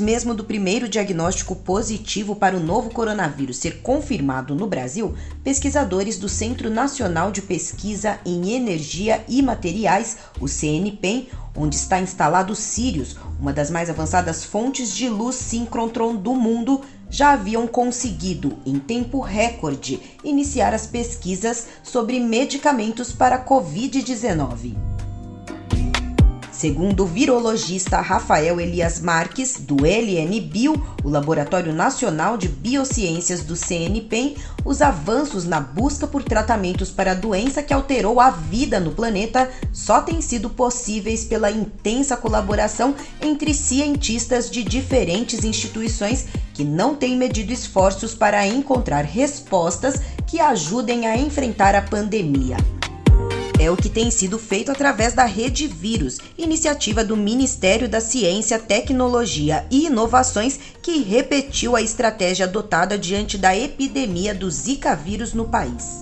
Mesmo do primeiro diagnóstico positivo para o novo coronavírus ser confirmado no Brasil, pesquisadores do Centro Nacional de Pesquisa em Energia e Materiais, o CNPEM, onde está instalado o Sirius, uma das mais avançadas fontes de luz síncrotron do mundo, já haviam conseguido, em tempo recorde, iniciar as pesquisas sobre medicamentos para a Covid-19. Segundo o virologista Rafael Elias Marques, do LN Bio, o Laboratório Nacional de Biociências do CNPEM, os avanços na busca por tratamentos para a doença que alterou a vida no planeta só têm sido possíveis pela intensa colaboração entre cientistas de diferentes instituições que não têm medido esforços para encontrar respostas que ajudem a enfrentar a pandemia. É o que tem sido feito através da Rede Vírus, iniciativa do Ministério da Ciência, Tecnologia e Inovações, que repetiu a estratégia adotada diante da epidemia do Zika vírus no país.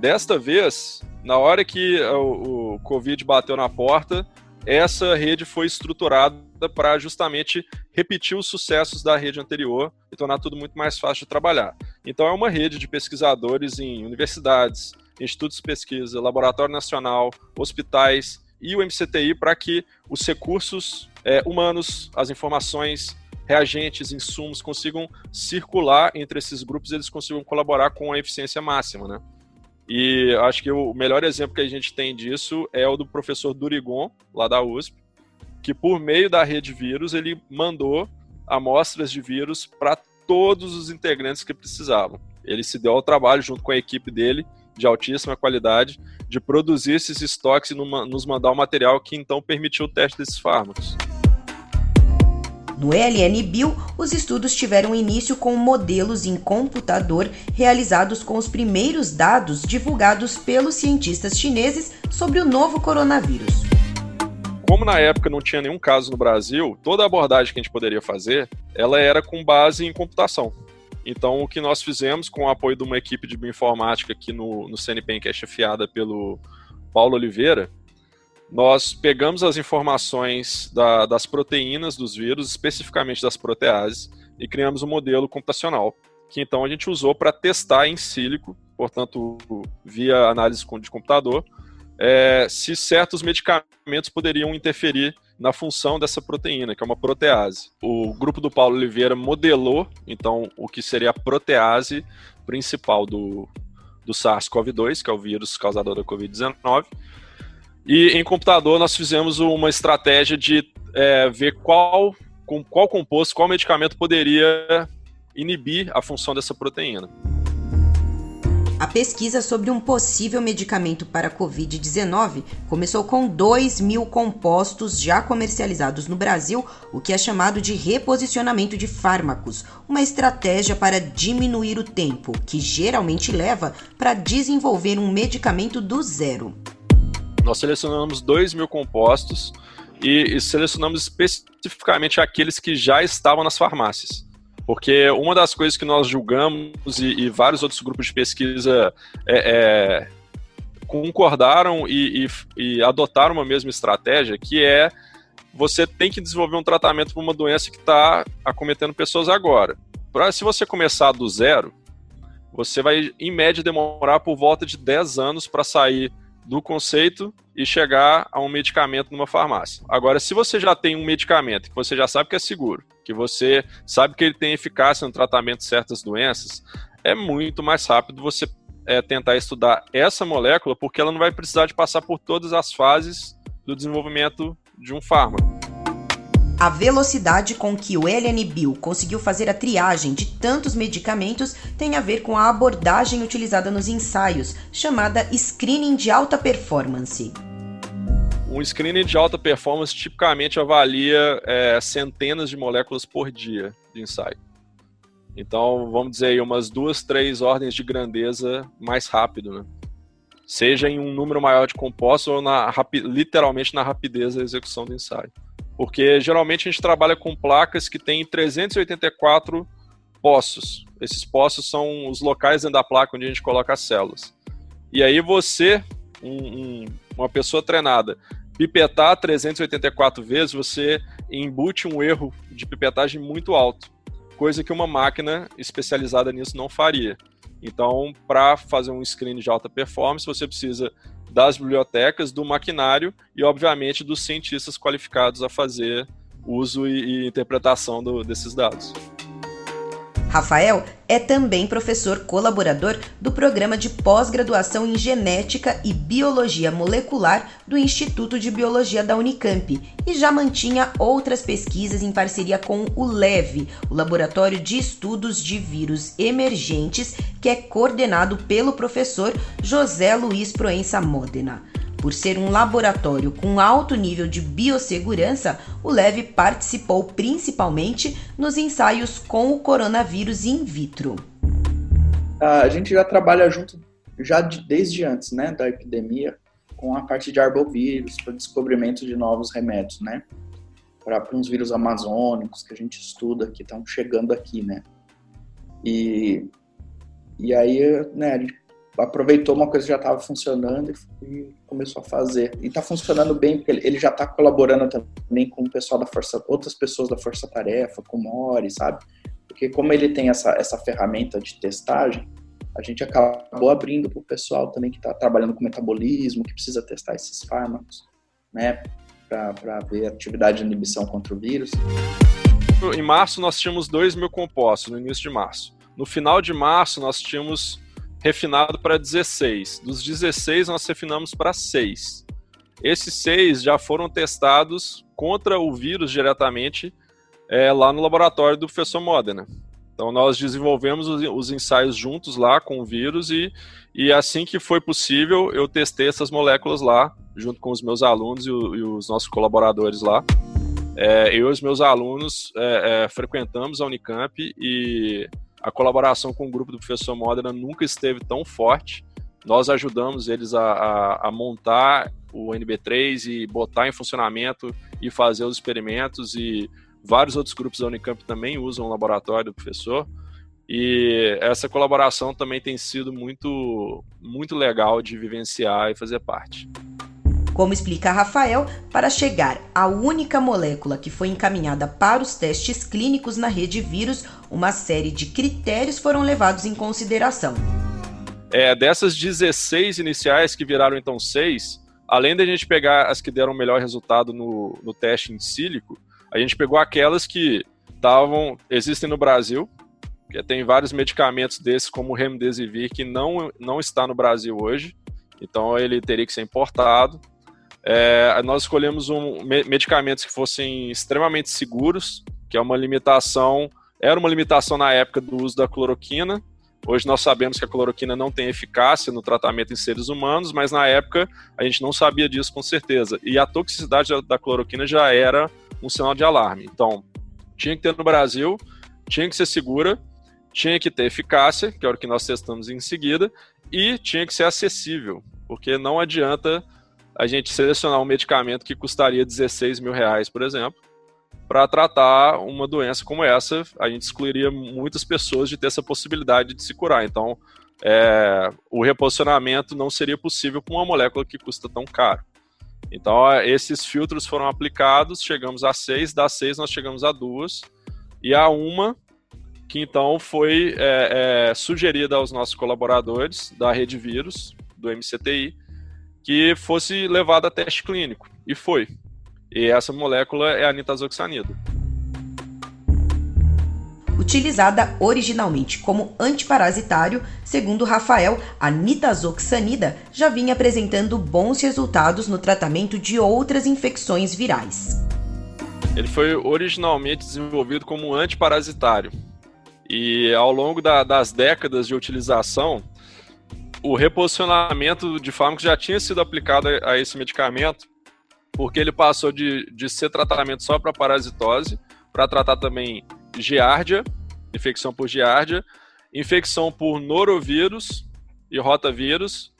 Desta vez, na hora que o, o Covid bateu na porta, essa rede foi estruturada para justamente repetir os sucessos da rede anterior e tornar tudo muito mais fácil de trabalhar. Então, é uma rede de pesquisadores em universidades, institutos de pesquisa, laboratório nacional, hospitais e o MCTI para que os recursos é, humanos, as informações, reagentes, insumos consigam circular entre esses grupos e eles consigam colaborar com a eficiência máxima, né? E acho que o melhor exemplo que a gente tem disso é o do professor Durigon, lá da USP, que por meio da rede vírus ele mandou amostras de vírus para todos os integrantes que precisavam. Ele se deu ao trabalho junto com a equipe dele de altíssima qualidade, de produzir esses estoques e nos mandar o material que então permitiu o teste desses fármacos. No LN Bio, os estudos tiveram início com modelos em computador realizados com os primeiros dados divulgados pelos cientistas chineses sobre o novo coronavírus. Como na época não tinha nenhum caso no Brasil, toda a abordagem que a gente poderia fazer, ela era com base em computação. Então, o que nós fizemos, com o apoio de uma equipe de bioinformática aqui no, no CNPEM, que é chefiada pelo Paulo Oliveira, nós pegamos as informações da, das proteínas dos vírus, especificamente das proteases, e criamos um modelo computacional, que então a gente usou para testar em sílico, portanto, via análise de computador, é, se certos medicamentos poderiam interferir na função dessa proteína, que é uma protease. O grupo do Paulo Oliveira modelou, então, o que seria a protease principal do, do SARS-CoV-2, que é o vírus causador da Covid-19. E em computador nós fizemos uma estratégia de é, ver qual, com, qual composto, qual medicamento poderia inibir a função dessa proteína. Pesquisa sobre um possível medicamento para a Covid-19 começou com 2 mil compostos já comercializados no Brasil, o que é chamado de reposicionamento de fármacos, uma estratégia para diminuir o tempo, que geralmente leva para desenvolver um medicamento do zero. Nós selecionamos 2 mil compostos e selecionamos especificamente aqueles que já estavam nas farmácias. Porque uma das coisas que nós julgamos e, e vários outros grupos de pesquisa é, é, concordaram e, e, e adotaram uma mesma estratégia, que é você tem que desenvolver um tratamento para uma doença que está acometendo pessoas agora. Pra, se você começar do zero, você vai, em média, demorar por volta de 10 anos para sair do conceito e chegar a um medicamento numa farmácia. Agora, se você já tem um medicamento que você já sabe que é seguro, que você sabe que ele tem eficácia no tratamento de certas doenças, é muito mais rápido você é, tentar estudar essa molécula, porque ela não vai precisar de passar por todas as fases do desenvolvimento de um fármaco. A velocidade com que o LN Bio conseguiu fazer a triagem de tantos medicamentos tem a ver com a abordagem utilizada nos ensaios, chamada screening de alta performance. Um screening de alta performance tipicamente avalia é, centenas de moléculas por dia de ensaio. Então, vamos dizer aí, umas duas, três ordens de grandeza mais rápido, né? Seja em um número maior de compostos ou na, literalmente na rapidez da execução do ensaio. Porque geralmente a gente trabalha com placas que têm 384 poços. Esses poços são os locais dentro da placa onde a gente coloca as células. E aí você, um, um, uma pessoa treinada, pipetar 384 vezes, você embute um erro de pipetagem muito alto, coisa que uma máquina especializada nisso não faria. Então, para fazer um screen de alta performance, você precisa das bibliotecas, do maquinário e, obviamente, dos cientistas qualificados a fazer uso e, e interpretação do, desses dados. Rafael é também professor colaborador do programa de pós-graduação em Genética e Biologia Molecular do Instituto de Biologia da Unicamp e já mantinha outras pesquisas em parceria com o LEV, o Laboratório de Estudos de Vírus Emergentes, que é coordenado pelo professor José Luiz Proença Modena. Por ser um laboratório com alto nível de biossegurança, o LEV participou principalmente nos ensaios com o coronavírus in vitro. A gente já trabalha junto já de, desde antes né, da epidemia com a parte de arbovírus, para descobrimento de novos remédios, né? Para uns vírus amazônicos que a gente estuda, que estão chegando aqui, né? E, e aí, né, a gente aproveitou uma coisa que já estava funcionando e, começou a fazer. E está funcionando bem, porque ele já está colaborando também com o pessoal da Força, outras pessoas da Força Tarefa, com o Mori, sabe? Porque como ele tem essa, essa ferramenta de testagem, a gente acabou abrindo para o pessoal também que está trabalhando com metabolismo, que precisa testar esses fármacos, né? Para ver atividade de inibição contra o vírus. Em março nós tínhamos 2 mil compostos, no início de março. No final de março nós tínhamos refinado para 16. Dos 16, nós refinamos para 6. Esses 6 já foram testados contra o vírus diretamente é, lá no laboratório do professor Modena. Então, nós desenvolvemos os, os, ensaios juntos lá com o vírus e, e assim que foi possível, eu testei essas moléculas lá, junto com os meus alunos e, o, e os nossos colaboradores lá. É, eu e os meus alunos é, é frequentamos a Unicamp e a colaboração com o grupo do professor Modena nunca esteve tão forte. Nós ajudamos eles a, a, a montar o NB3 e botar em funcionamento e fazer os experimentos e vários outros grupos da Unicamp também usam o laboratório do professor. E essa colaboração também tem sido muito, muito legal de vivenciar e fazer parte. Como explica Rafael, para chegar à única molécula que foi encaminhada para os testes clínicos na rede vírus, uma série de critérios foram levados em consideração. É, dessas 16 iniciais que viraram então 6, além da gente pegar as que deram o melhor resultado no, no teste em sílico, a gente pegou aquelas que estavam existem no Brasil, que tem vários medicamentos desses, como o Remdesivir, que não, não está no Brasil hoje, então ele teria que ser importado. É, nós escolhemos um, medicamentos que fossem extremamente seguros, que é uma limitação, era uma limitação na época do uso da cloroquina. Hoje nós sabemos que a cloroquina não tem eficácia no tratamento em seres humanos, mas na época a gente não sabia disso com certeza. E a toxicidade da cloroquina já era um sinal de alarme. Então, tinha que ter no Brasil, tinha que ser segura, tinha que ter eficácia, que é o que nós testamos em seguida, e tinha que ser acessível, porque não adianta a gente selecionar um medicamento que custaria 16 mil reais, por exemplo, para tratar uma doença como essa, a gente excluiria muitas pessoas de ter essa possibilidade de se curar. Então, é, o reposicionamento não seria possível com uma molécula que custa tão caro. Então, esses filtros foram aplicados, chegamos a seis, das seis nós chegamos a duas, e a uma que então foi é, é, sugerida aos nossos colaboradores da rede vírus, do MCTI, que fosse levado a teste clínico. E foi. E essa molécula é a nitazoxanida. Utilizada originalmente como antiparasitário, segundo Rafael, a nitazoxanida já vinha apresentando bons resultados no tratamento de outras infecções virais. Ele foi originalmente desenvolvido como antiparasitário. E ao longo da, das décadas de utilização, o reposicionamento de fármacos já tinha sido aplicado a, a esse medicamento, porque ele passou de, de ser tratamento só para parasitose, para tratar também giardia, infecção por giardia, infecção por norovírus e rotavírus,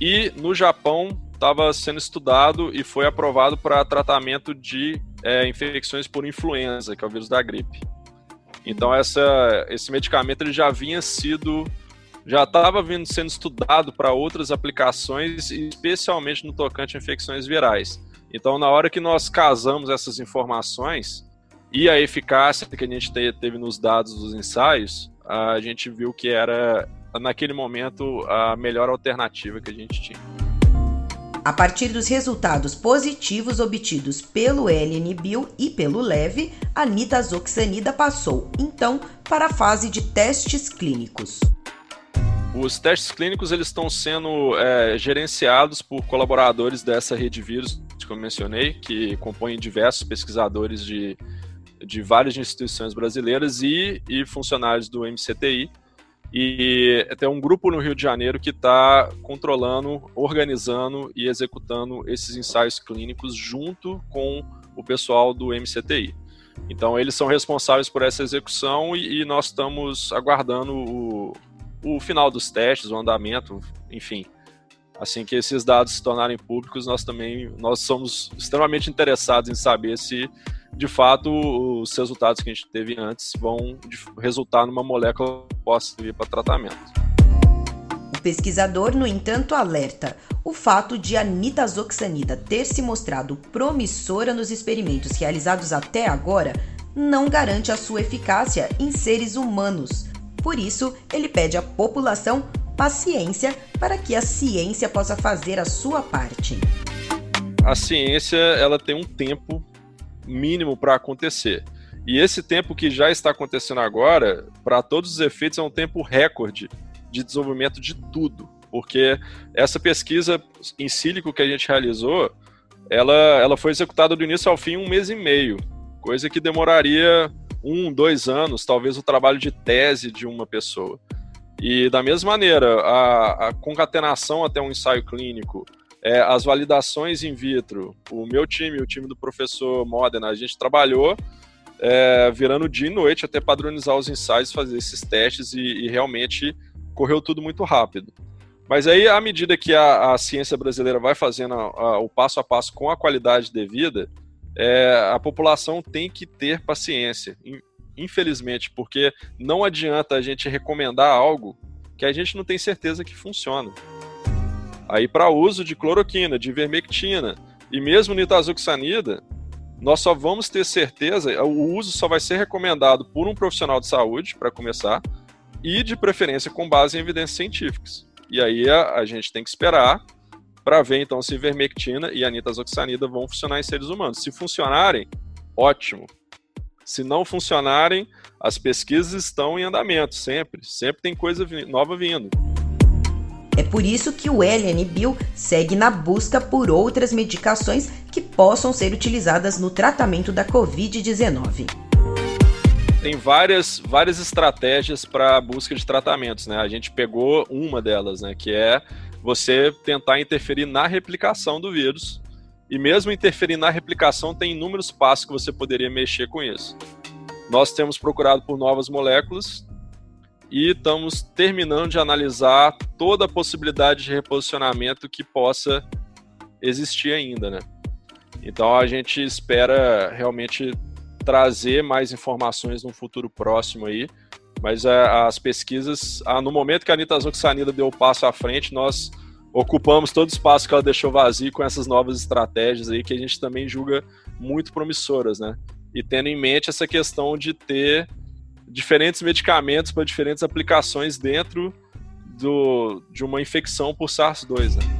e no Japão estava sendo estudado e foi aprovado para tratamento de é, infecções por influenza, que é o vírus da gripe. Então essa, esse medicamento ele já vinha sido já estava sendo estudado para outras aplicações, especialmente no tocante a infecções virais. Então, na hora que nós casamos essas informações e a eficácia que a gente teve nos dados dos ensaios, a gente viu que era, naquele momento, a melhor alternativa que a gente tinha. A partir dos resultados positivos obtidos pelo LNBio e pelo LEVE, a nitazoxanida passou, então, para a fase de testes clínicos. Os testes clínicos eles estão sendo é, gerenciados por colaboradores dessa rede vírus que eu mencionei, que compõem diversos pesquisadores de, de várias instituições brasileiras e, e funcionários do MCTI. E tem um grupo no Rio de Janeiro que está controlando, organizando e executando esses ensaios clínicos junto com o pessoal do MCTI. Então, eles são responsáveis por essa execução e, e nós estamos aguardando o, o final dos testes, o andamento, enfim. Assim que esses dados se tornarem públicos, nós também nós somos extremamente interessados em saber se de fato, os resultados que a gente teve antes vão resultar numa molécula que possa servir para tratamento. O pesquisador, no entanto, alerta: o fato de a nitazoxanida ter se mostrado promissora nos experimentos realizados até agora não garante a sua eficácia em seres humanos. Por isso, ele pede à população paciência para que a ciência possa fazer a sua parte. A ciência ela tem um tempo mínimo para acontecer. E esse tempo que já está acontecendo agora, para todos os efeitos, é um tempo recorde de desenvolvimento de tudo. Porque essa pesquisa em sílico que a gente realizou, ela, ela foi executada do início ao fim um mês e meio, coisa que demoraria um, dois anos, talvez o trabalho de tese de uma pessoa. E da mesma maneira, a, a concatenação até um ensaio clínico, é, as validações in vitro. O meu time, o time do professor Modena, a gente trabalhou é, virando dia e noite até padronizar os ensaios, fazer esses testes e, e realmente correu tudo muito rápido. Mas aí, à medida que a, a ciência brasileira vai fazendo a, a, o passo a passo com a qualidade devida, é, a população tem que ter paciência, infelizmente, porque não adianta a gente recomendar algo que a gente não tem certeza que funciona. Aí, para uso de cloroquina, de ivermectina e mesmo nitazoxanida, nós só vamos ter certeza, o uso só vai ser recomendado por um profissional de saúde, para começar, e de preferência com base em evidências científicas. E aí a, a gente tem que esperar para ver então se ivermectina e a nitazoxanida vão funcionar em seres humanos. Se funcionarem, ótimo. Se não funcionarem, as pesquisas estão em andamento sempre, sempre tem coisa nova vindo. É por isso que o LNBio segue na busca por outras medicações que possam ser utilizadas no tratamento da Covid-19. Tem várias, várias estratégias para busca de tratamentos, né? A gente pegou uma delas, né? Que é você tentar interferir na replicação do vírus. E mesmo interferir na replicação, tem inúmeros passos que você poderia mexer com isso. Nós temos procurado por novas moléculas e estamos terminando de analisar toda a possibilidade de reposicionamento que possa existir ainda, né? Então a gente espera realmente trazer mais informações no futuro próximo aí, mas é, as pesquisas, no momento que a Anitta deu o passo à frente, nós ocupamos todo o espaço que ela deixou vazio com essas novas estratégias aí que a gente também julga muito promissoras, né? E tendo em mente essa questão de ter diferentes medicamentos para diferentes aplicações dentro do, de uma infecção por SARS-2. Né?